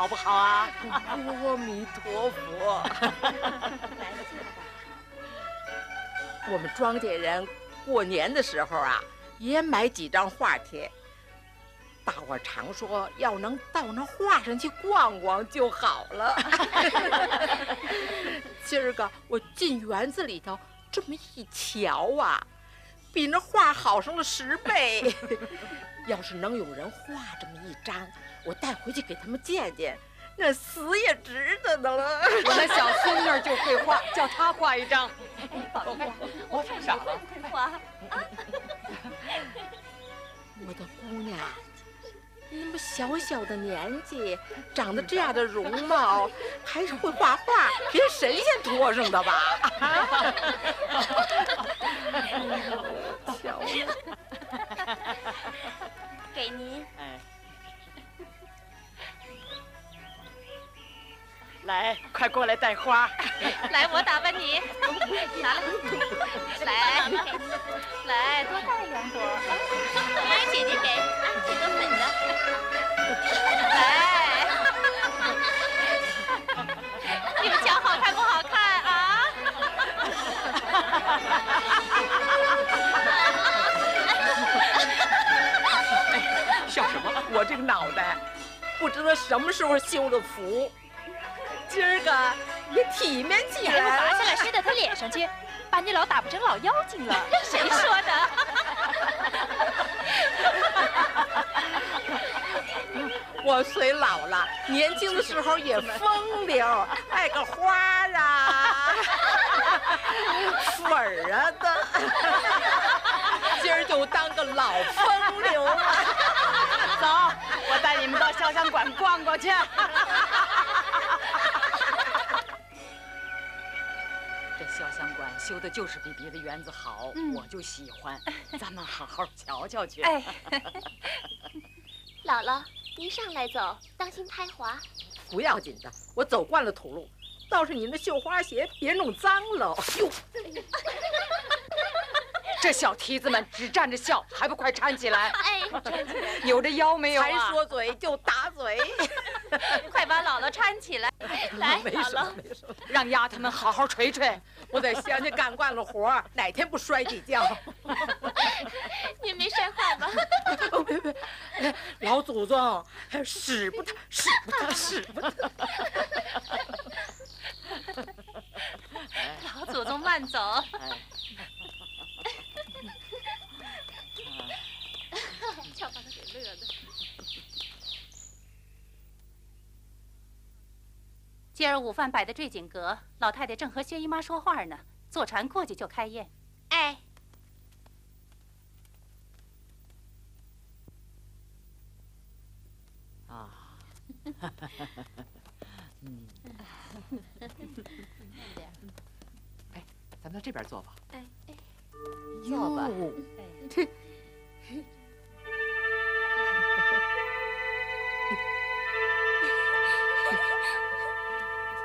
好不好啊？阿弥陀佛。来坐吧。我们庄稼人过年的时候啊，也买几张画贴。大伙常说，要能到那画上去逛逛就好了。今儿个我进园子里头这么一瞧啊，比那画好上了十倍。要是能有人画这么一张，我带回去给他们见见，那死也值得的了。我那小孙女就会画，叫她画一张。宝玉，我看傻了。会画。我的姑娘，那么小小的年纪，长得这样的容貌，还是会画画，别神仙托上的吧？瞧。给您。哎，来，快过来带花。来，我打扮你。拿来，来，来，多带两朵。来，姐姐给，这个粉的。我这个脑袋，不知道什么时候修的福，今儿个也体面起来了。拔下来摔到他脸上去，把你老打不成老妖精了。谁说的？我虽老了，年轻的时候也风流，爱个花啊，粉儿啊的。今儿就当个老风流了。走，我带你们到潇湘馆逛逛去。这潇湘馆修的就是比别的园子好，我就喜欢。咱们好好瞧瞧去。哎，姥姥，您上来走，当心拍滑。不要紧的，我走惯了土路，倒是你那绣花鞋别弄脏了。哟。这小蹄子们只站着笑，还不快搀起来？哎，扭着 腰没有啊？才说嘴就打嘴，快把姥姥搀起来。来，姥姥，让丫头们好好捶捶。我在乡下干惯了活，哪天不摔几跤？您没摔坏吧？别别，老祖宗使不得，使不得，使不得。老祖宗慢走。瞧把他给乐的。今儿午饭摆的坠锦阁，老太太正和薛姨妈说话呢，坐船过去就开宴。哎。啊。嗯。咱们到这边坐吧。哎哎。坐吧。哎。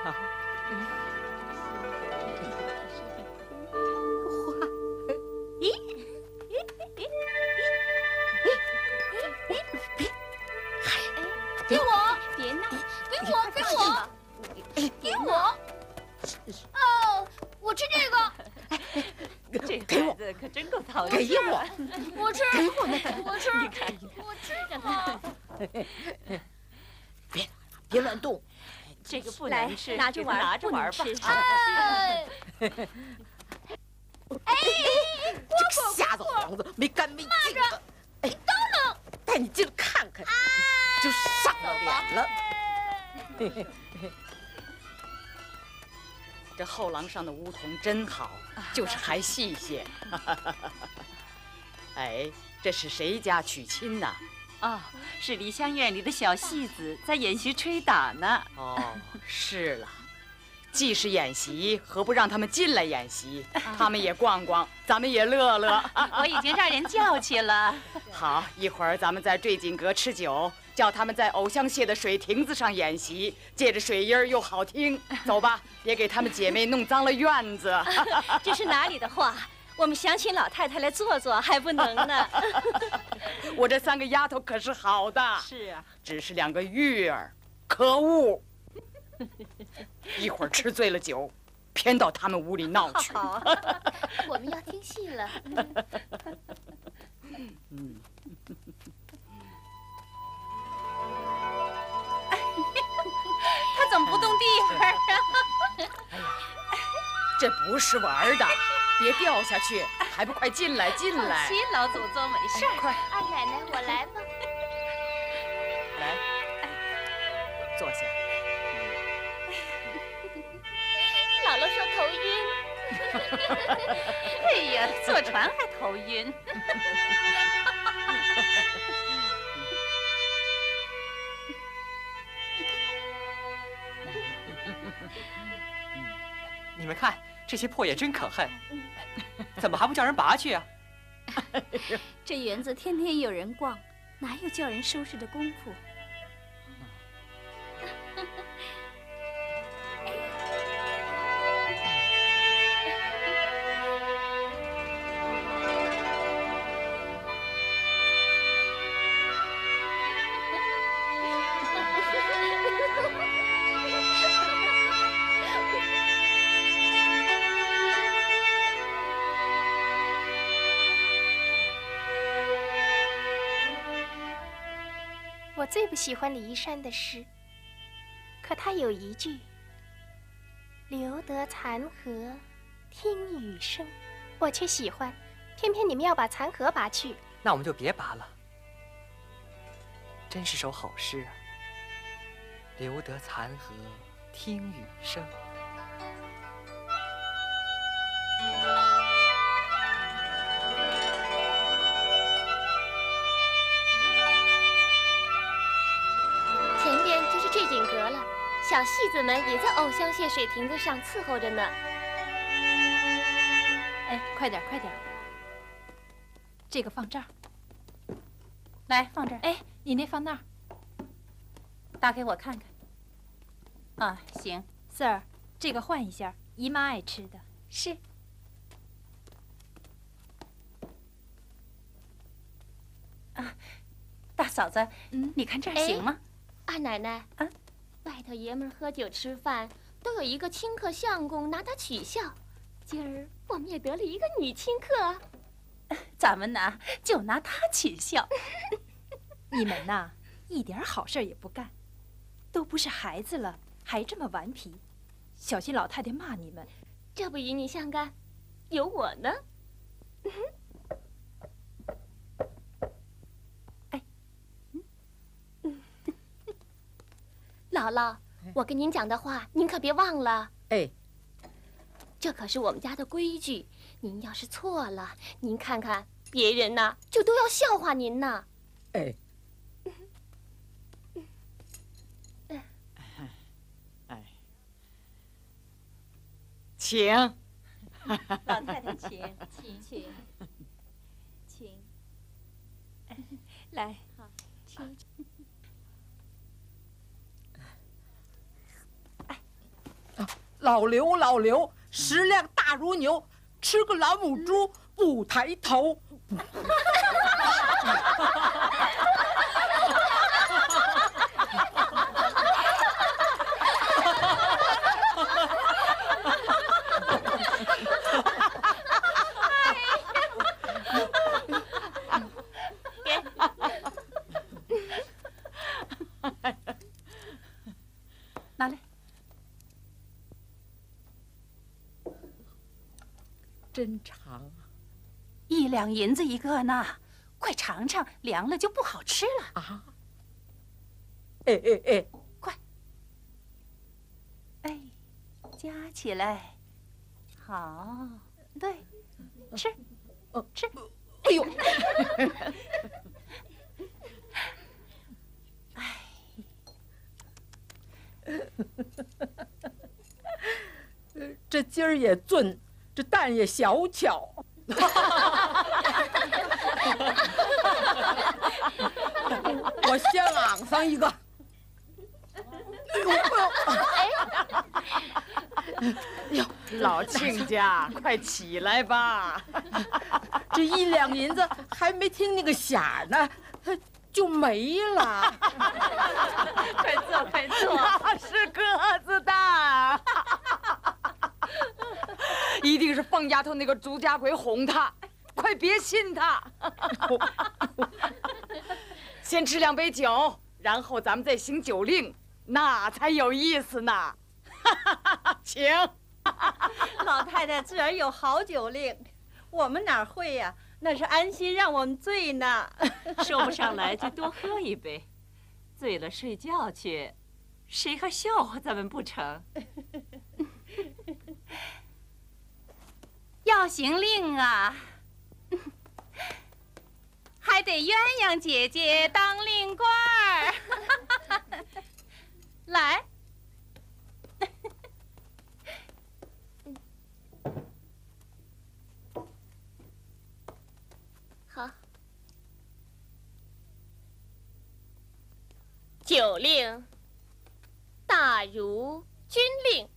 花，给 我！我吃。给我那个。我吃。我吃嘛。别别乱动。这个不能吃，拿着玩，拿着玩吧。哎，哎，这个瞎子幌子，没干没净的。哎，等等，带你进来看看，就上了脸了。这后廊上的梧桐真好，就是还细些。哎，这是谁家娶亲呢？哦，是梨香院里的小戏子在演习吹打呢。哦，是了，既是演习，何不让他们进来演习？他们也逛逛，咱们也乐乐。我已经让人叫去了。好，一会儿咱们在坠锦阁吃酒，叫他们在藕香榭的水亭子上演习，借着水音又好听。走吧，别给他们姐妹弄脏了院子。这是哪里的话？我们想请老太太来坐坐，还不能呢。我这三个丫头可是好的，是啊，只是两个玉儿，可恶！一会儿吃醉了酒，偏到他们屋里闹去。好，我们要听戏了。嗯，不动地方啊？这不是玩的，别掉下去，还不快进来进来放！心，老祖宗没事儿。快二奶奶，我来吧。来，坐下。姥姥说头晕。哎呀，坐船还头晕。你们看，这些破野真可恨，怎么还不叫人拔去啊？这园子天天有人逛，哪有叫人收拾的功夫？喜欢李一山的诗，可他有一句“留得残荷听雨声”，我却喜欢，偏偏你们要把残荷拔去。那我们就别拔了。真是首好诗啊！留得残荷听雨声。子们也在藕香榭水亭子上伺候着呢。哎，快点，快点，这个放这儿，来放这儿。哎，你那放那儿，打给我看看。啊，行，Sir，这个换一下，姨妈爱吃的。是。啊大嫂子，嗯你看这儿哎行吗？二奶奶，啊外头爷们儿喝酒吃饭都有一个清客相公拿他取笑，今儿我们也得了一个女清客。咱们呢，就拿他取笑。你们呐，一点好事也不干，都不是孩子了，还这么顽皮，小心老太太骂你们。这不与你相干，有我呢。姥姥，我跟您讲的话，您可别忘了。哎，这可是我们家的规矩，您要是错了，您看看别人呐，就都要笑话您呢。哎，哎，请。老太太请，请请请，来，请。老刘，老刘，食量大如牛，吃个老母猪不抬头。拿来。真长啊！一两银子一个呢，快尝尝，凉了就不好吃了。啊！哎哎哎，哎，夹起来，好，对，吃，呃吃。哎呦！哎 这鸡儿也俊，这蛋也小巧。我先昂上一个。哎呦老亲家，快起来吧！这一两银子还没听那个响呢，就没了。快坐，快坐。那是个子大，一定是凤丫头那个朱家鬼哄她，快别信他。先吃两杯酒，然后咱们再行酒令，那才有意思呢。请。老太太自然有好酒令，我们哪会呀？那是安心让我们醉呢。说不上来就多喝一杯，醉了睡觉去，谁还笑话咱们不成？要行令啊，还得鸳鸯姐姐当令官儿。来。好，酒令大如军令，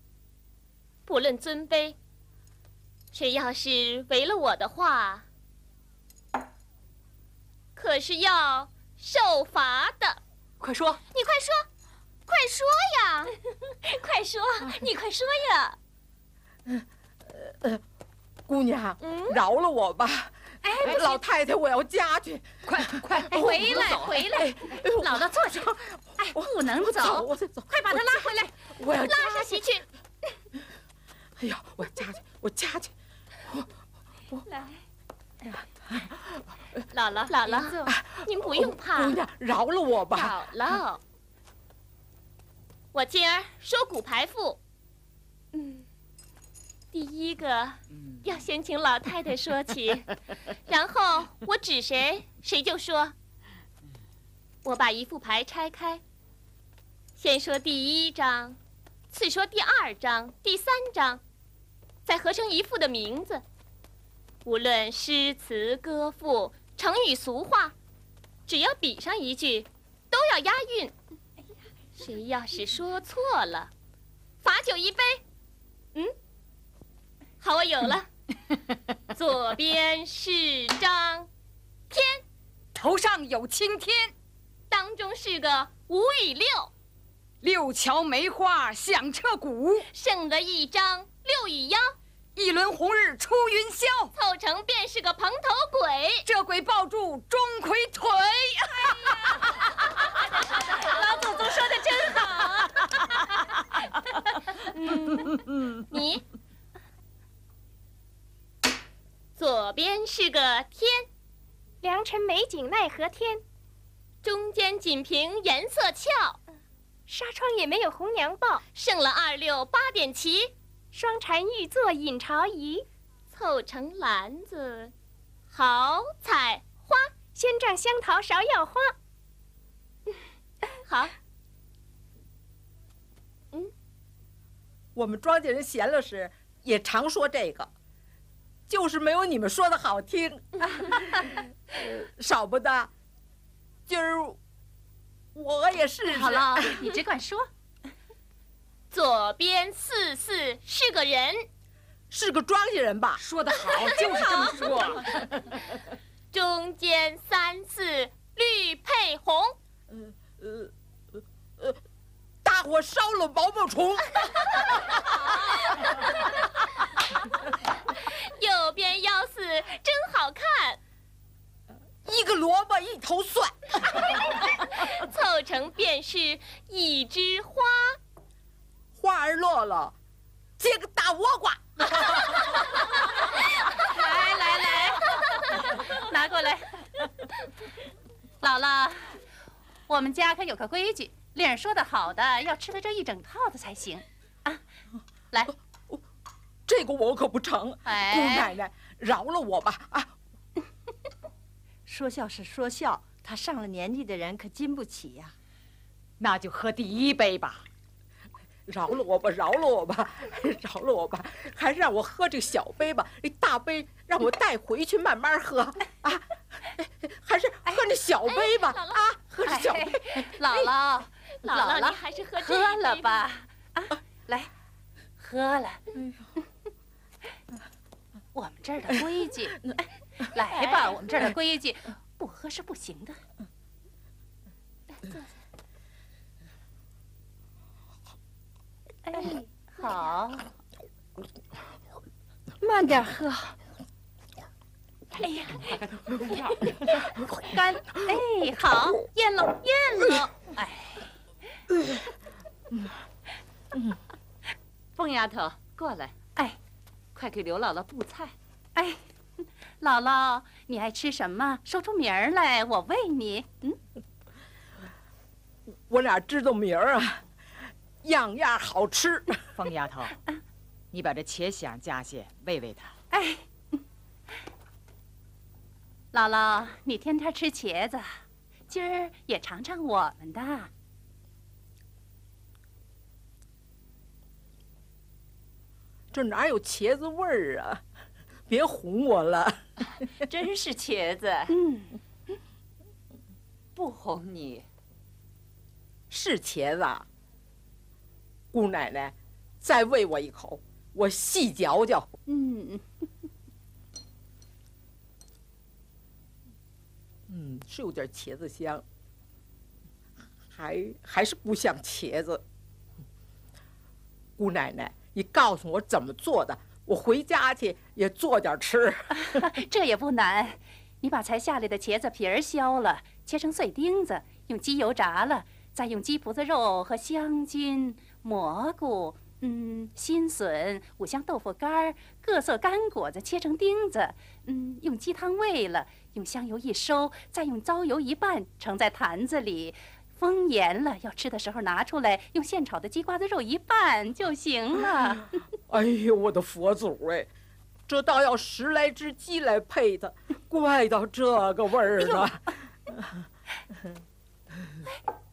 不论尊卑，谁要是违了我的话，可是要受罚的。快说！你快说，快说呀！快说，你快说呀！呃，姑娘，嗯饶了我吧。哎，老太太，我要家去。快快回来，回来！姥姥坐下。哎，不能我走，走，我走。快把她拉回来。我要拉上席去。哎呀，我要家去，我家去。来，姥姥，姥姥，您不用怕姑。娘，饶了我吧。姥姥，我今儿说骨牌赋。嗯，第一个要先请老太太说起，然后我指谁，谁就说。我把一副牌拆开，先说第一张，次说第二张、第三张，再合成一副的名字。无论诗词歌赋、成语俗话，只要比上一句，都要押韵。谁要是说错了，罚酒一杯。嗯，好，我有了。左边是张天，头上有青天，当中是个五与六，六桥梅花响彻骨，剩了一张六与幺，一轮红日出云霄。凑成便是个蓬头鬼。这鬼抱住钟馗腿，老祖宗说的真好。嗯，你左边是个天，良辰美景奈何天，中间仅凭颜色俏，纱窗也没有红娘报，剩了二六八点齐，双蝉玉作引朝仪，凑成篮子，好采花。仙丈香桃芍药花。好，嗯我们庄稼人闲了时也常说这个，就是没有你们说的好听。呃 少不得，今儿我也试试。好了，你只管说。左边四四是个人，是个庄稼人吧？说得好，就是这么说。中间三四绿配红，呃呃呃，大火烧了毛毛虫。右边幺四真好看，一个萝卜一头蒜，凑成便是一枝花。花儿落了，结个大倭瓜。来来来，拿过来。姥姥，我们家可有个规矩，令儿说的好的要吃了这一整套的才行。啊，来，这个我可不成。哎姑奶奶，饶了我吧！啊，说笑是说笑，他上了年纪的人可经不起呀、那就喝第一杯吧。饶了我吧，饶了我吧，饶了我吧，还是让我喝这个小杯吧，这大杯让我带回去慢慢喝啊，还是喝这小杯吧啊，喝这小杯。姥姥，姥姥，你还是喝这喝了吧。啊，来，喝了。我们这儿的规矩，来吧，我们这儿的规矩，不喝是不行的。哎，好，慢点喝。哎呀，干！哎，好，咽了，咽了。哎，凤丫头，过来。哎，快给刘姥姥布菜。哎，姥姥，你爱吃什么？说出名儿来，我喂你。嗯，我哪知道名儿啊？样样好吃。疯丫头，你把这茄想夹些，喂喂它。哎，姥姥，你天天吃茄子，今儿也尝尝我们的。这哪有茄子味儿啊？别哄我了。真是茄子。嗯，不哄你。是茄子。姑奶奶，再喂我一口，我细嚼嚼。嗯。嗯，是有点茄子香，还还是不像茄子。姑奶奶，你告诉我怎么做的，我回家去也做点吃。这也不难，你把才下来的茄子皮儿削了，切成碎丁子，用鸡油炸了，再用鸡脯子肉和香菌、蘑菇、嗯新笋、五香豆腐干儿、各色干果子切成丁子，嗯用鸡汤煨了，用香油一收，再用糟油一拌，盛在坛子里。封严了，要吃的时候拿出来，用现炒的鸡瓜子肉一拌就行了。哎呦，我的佛祖哎，这倒要十来只鸡来配的，怪到这个味儿了。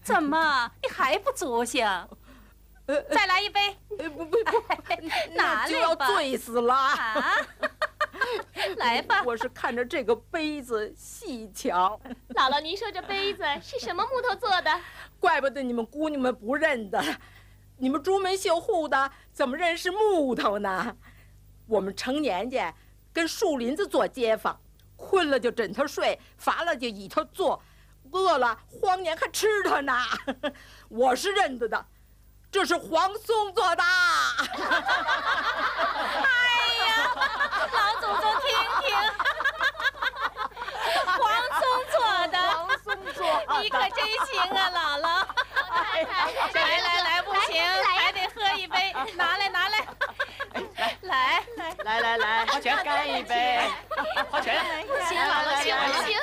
怎么，你还不足兴？再来一杯。不不不，拿 就要醉死了。啊，来吧。我是看着这个杯子细瞧。姥姥，您说这杯子是什么木头做的？怪不得你们姑娘们不认得，你们朱门绣户的怎么认识木头呢？我们成年家跟树林子做街坊，困了就枕头睡，乏了就倚头坐，饿了荒年还吃它呢。我是认得的，这是黄松做的。哎呀，老祖宗听听，黄松做的，黄松做你可真行啊，姥姥。来来来，不行，还得喝一杯，拿来拿来，来来来。来来，花拳干一杯，花拳，行，姥姥行行。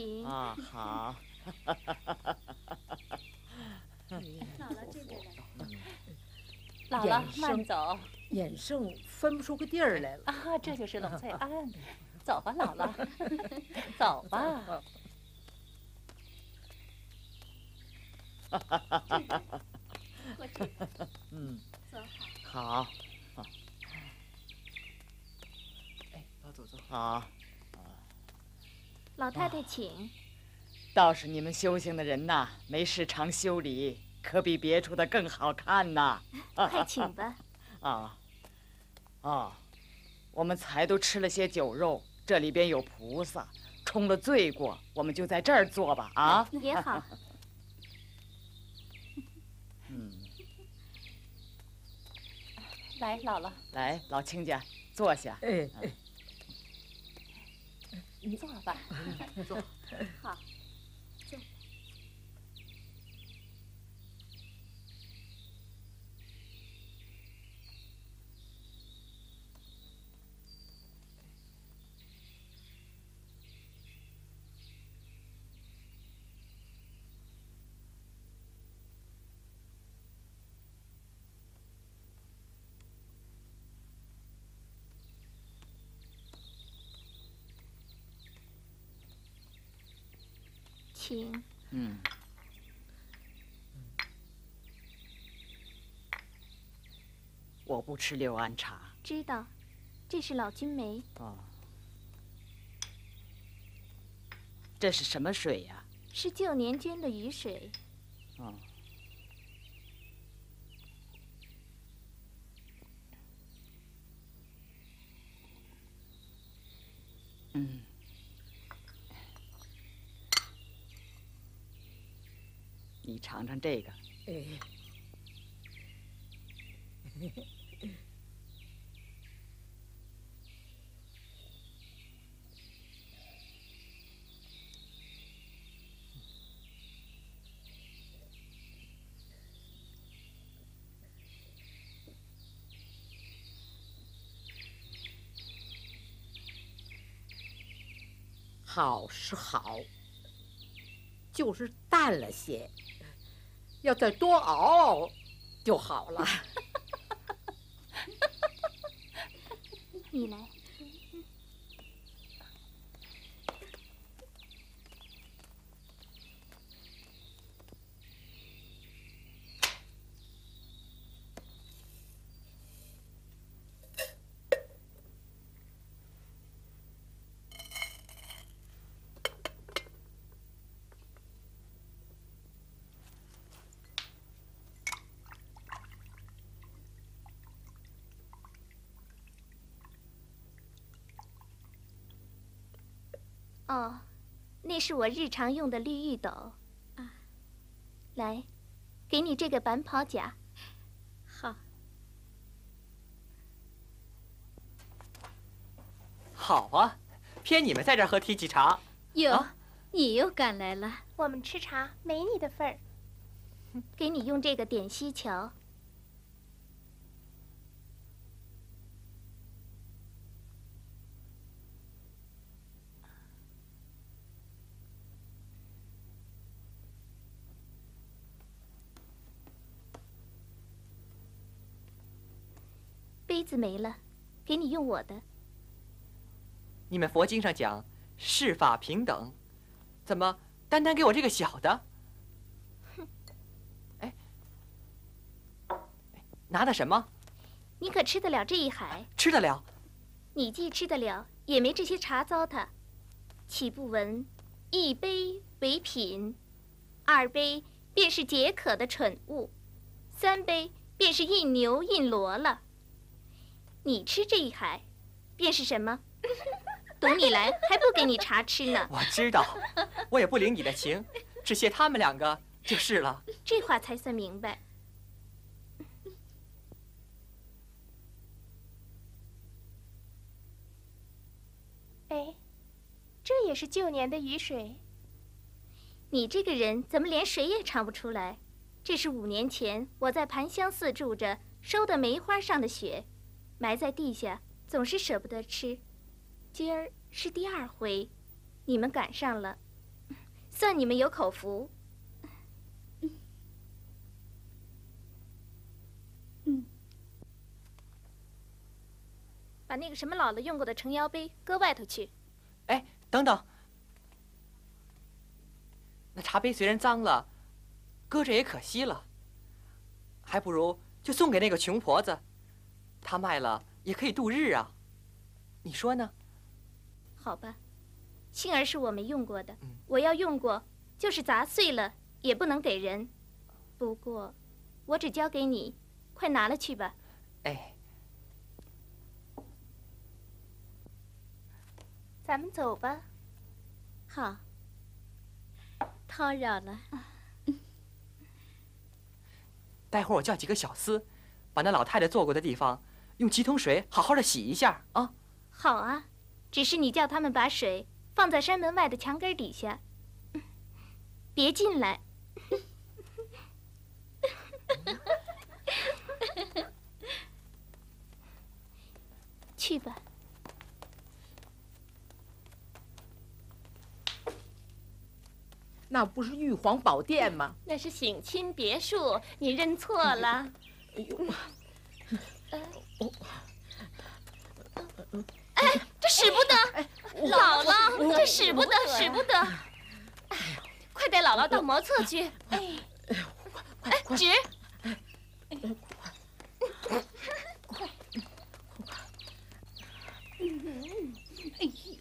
请。啊，好。姥姥这边来。姥姥慢走。眼剩分不出个地儿来了。啊，这就是冷翠 庵。走吧，姥姥，走吧。哈哈哈哈哈嗯，走好。好。哎，老祖宗。好。老太太，请。倒是你们修行的人呐，没事常修理，可比别处的更好看呐。快请吧。啊，啊，我们才都吃了些酒肉，这里边有菩萨，冲了罪过，我们就在这儿坐吧。啊，也好。嗯，来，姥姥。来，老亲家，坐下。哎哎，你坐吧。坐。好。请。嗯。我不吃六安茶。知道。这是老君梅。哦，这是什么水呀？是旧年捐的雨水。哦。嗯。你尝尝这个。好是好，就是淡了些。要再多熬就好了。你来。哦，那是我日常用的绿玉斗，啊，来，给你这个板跑甲。好，好啊，偏你们在这儿喝提起茶。哟，你又赶来了。我们吃茶没你的份儿。给你用这个点西桥。杯子没了，给你用我的。你们佛经上讲世法平等，怎么单单给我这个小的？哼！哎，拿的什么？你可吃得了这一海？吃得了。你既吃得了，也没这些茶糟蹋，岂不闻一杯为品，二杯便是解渴的蠢物，三杯便是印牛印骡了。你吃这一海，便是什么？等你来，还不给你茶吃呢。我知道，我也不领你的情，只谢他们两个就是了。这话才算明白。哎，这也是旧年的雨水。你这个人怎么连水也尝不出来？这是五年前我在盘香寺住着收的梅花上的雪。埋在地下，总是舍不得吃。今儿是第二回，你们赶上了，算你们有口福。嗯，把那个什么姥姥用过的成腰杯搁外头去。哎，等等，那茶杯虽然脏了，搁着也可惜了，还不如就送给那个穷婆子。他卖了也可以度日啊，你说呢？好吧，杏儿是我没用过的，我要用过，就是砸碎了也不能给人。不过，我只交给你，快拿了去吧。哎，咱们走吧。好，叨扰了。待会儿我叫几个小厮，把那老太太坐过的地方。用几桶水好好的洗一下啊！好啊，只是你叫他们把水放在山门外的墙根底下，别进来。去吧。那不是玉皇宝殿吗？那是省亲别墅，你认错了。哎呦！哎，这使不得，姥姥，这使不得，使不得！快带姥姥到茅厕去。哎，哎，纸。快，哎呀！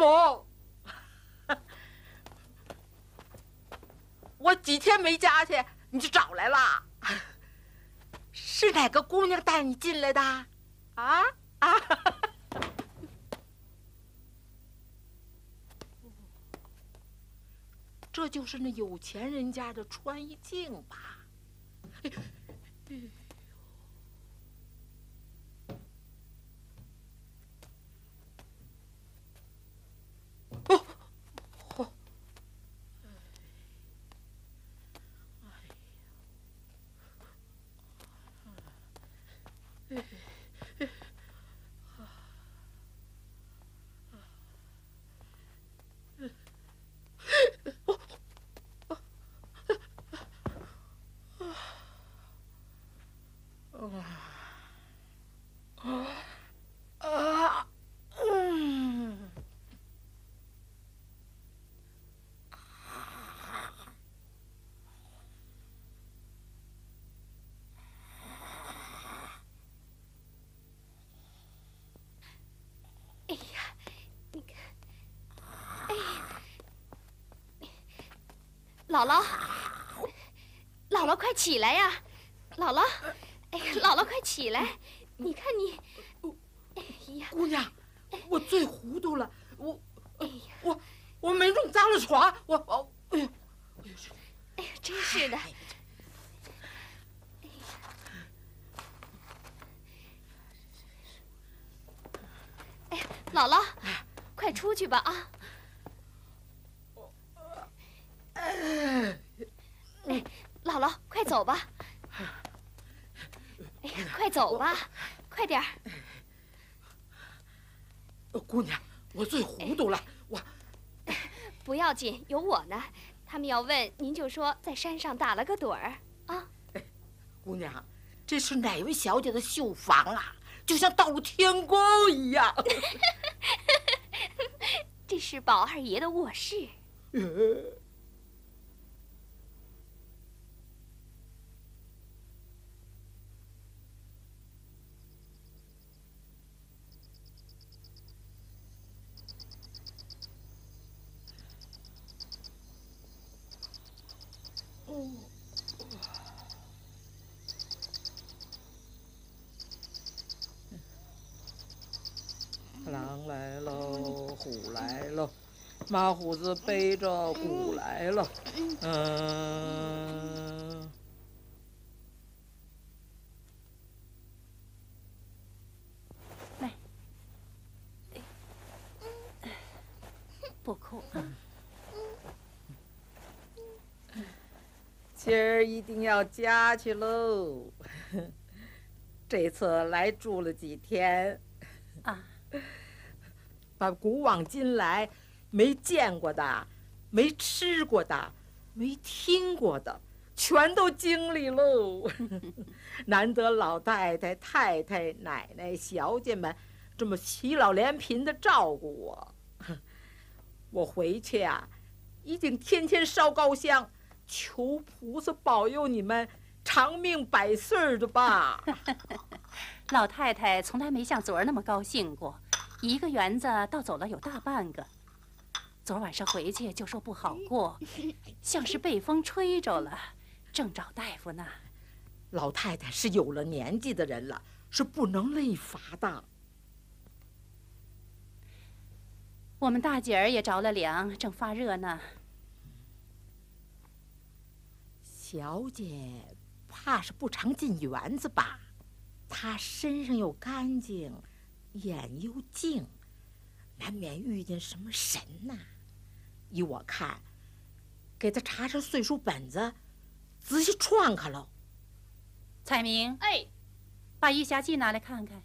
母，我几天没家去，你就找来了。是哪个姑娘带你进来的？啊啊！这就是那有钱人家的穿衣镜吧呀，你看，哎呀，啊！啊！嗯！哎呀，你看！哎！姥姥，姥姥，快起来呀，姥姥！哎呀，姥姥快起来！你看你，哎呀，姑娘，我最糊涂了，我，哎呀，我我没弄脏了床，我我，哎呦，哎呀，真是的。哎呀，姥姥，快出去吧啊！哎，姥姥，快走吧！快走吧，快点儿！姑娘，我最糊涂了，我不要紧，有我呢。他们要问，您就说在山上打了个盹儿啊。姑娘，这是哪位小姐的绣房啊？就像到了天宫一样。这是宝二爷的卧室。狼来喽，虎来喽，马虎子背着鼓来了。嗯。来，不哭啊。今儿一定要家去喽。这次来住了几天。啊。把古往今来没见过的、没吃过的、没听过的，全都经历喽。难得老太太、太太、奶奶、小姐们这么齐老连贫的照顾我。我回去啊，一定天天烧高香，求菩萨保佑你们长命百岁的吧。老太太从来没像昨儿那么高兴过。一个园子倒走了有大半个，昨晚上回去就说不好过，像是被风吹着了，正找大夫呢。老太太是有了年纪的人了，是不能累乏的。我们大姐儿也着了凉，正发热呢。小姐怕是不常进园子吧？她身上又干净。眼又净，难免遇见什么神呐？依我看，给他查查岁数本子，仔细串看喽。彩明，哎，把《玉匣记》拿来看看。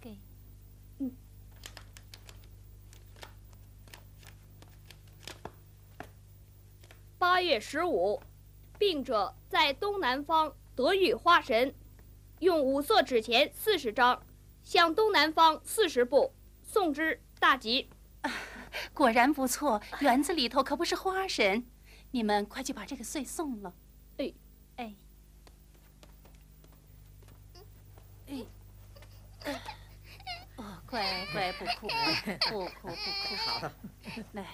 给，嗯。八月十五，病者在东南方得遇花神。用五色纸钱四十张，向东南方四十步送之，大吉。果然不错，园子里头可不是花神，你们快去把这个穗送了。哎，哎，哎，哦，乖乖，不哭，不哭，不哭，好，来。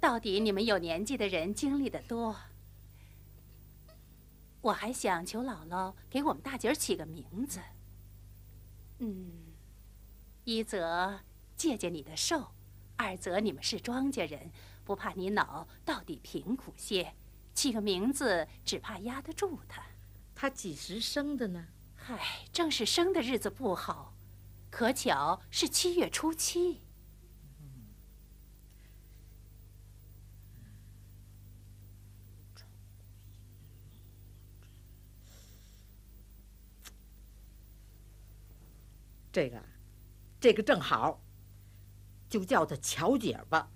到底你们有年纪的人经历的多。我还想求姥姥给我们大姐儿起个名字。嗯，一则借借你的寿，二则你们是庄稼人，不怕你脑到底贫苦些，起个名字只怕压得住他。他几时生的呢？嗨，正是生的日子不好，可巧是七月初七。这个，这个正好，就叫她巧姐吧。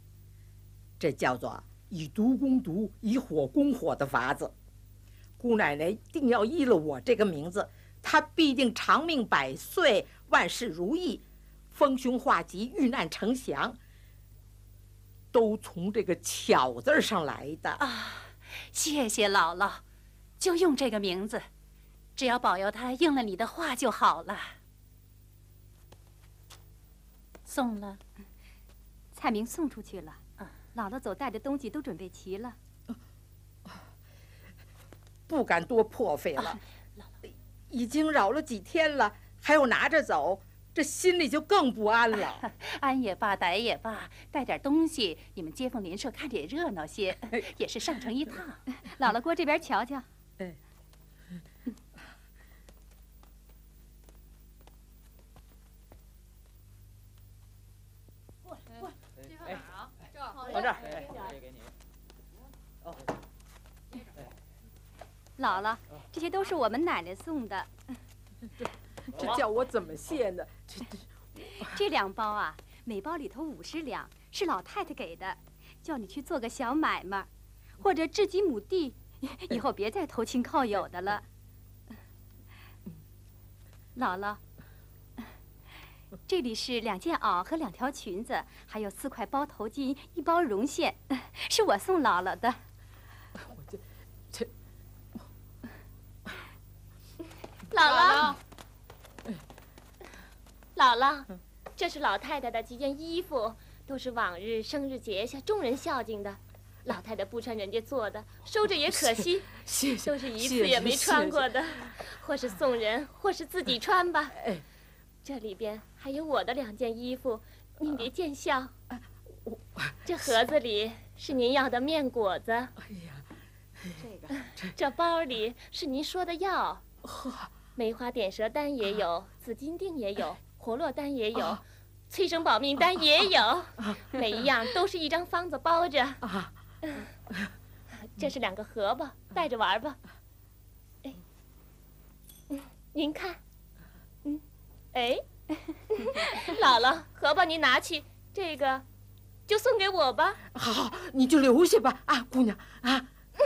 这叫做以毒攻毒，以火攻火的法子。姑奶奶定要依了我这个名字，她必定长命百岁，万事如意，逢凶化吉，遇难成祥，都从这个“巧”字上来的啊！谢谢姥姥，就用这个名字，只要保佑她应了你的话就好了。送了，蔡明送出去了。姥姥走带的东西都准备齐了，不敢多破费了。已经扰了几天了，还要拿着走，这心里就更不安了。安也罢，歹也罢，带点东西，你们街坊邻舍看着也热闹些，也是上城一趟。姥姥过这边瞧瞧。哎。到这儿，哦，姥姥，这些都是我们奶奶送的。这叫我怎么谢呢？这 这两包啊，每包里头五十两，是老太太给的，叫你去做个小买卖，或者置几亩地，以后别再投亲靠友的了。姥姥。这里是两件袄和两条裙子，还有四块包头巾，一包绒线，是我送姥姥的。我这这，姥姥，姥姥，这是老太太的几件衣服，都是往日生日节下众人孝敬的。老太太不穿人家做的，收着也可惜，谢谢，都是一次也没穿过的，或是送人，或是自己穿吧。哎，这里边还有我的两件衣服，您别见笑。这盒子里是您要的面果子。哎呀，这个，这包里是您说的药。呵，梅花点舌丹也有，紫金锭也有，活络丹也有，催生保命丹也有，每一样都是一张方子包着。啊。这是两个荷包，带着玩吧。哎，您看，嗯，哎，姥姥，荷包您拿去，这个就送给我吧。好，你就留下吧，啊，姑娘啊。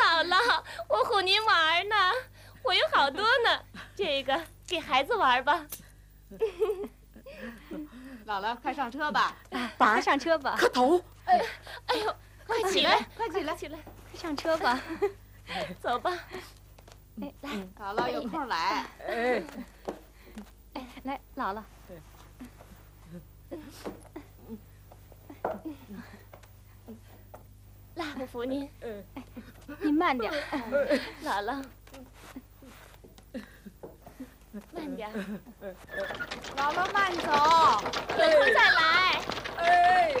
姥姥，我哄您玩呢，我有好多呢，这个给孩子玩吧。姥姥，快上车吧！板儿上车吧！磕头！哎，哎呦，快起来，快起来，起来，快上车吧！走吧。哎，来，姥姥有空来。哎，哎，来，姥姥。来，我扶您。嗯，您慢点。姥姥。慢点，姥姥慢走，有空再来。哎。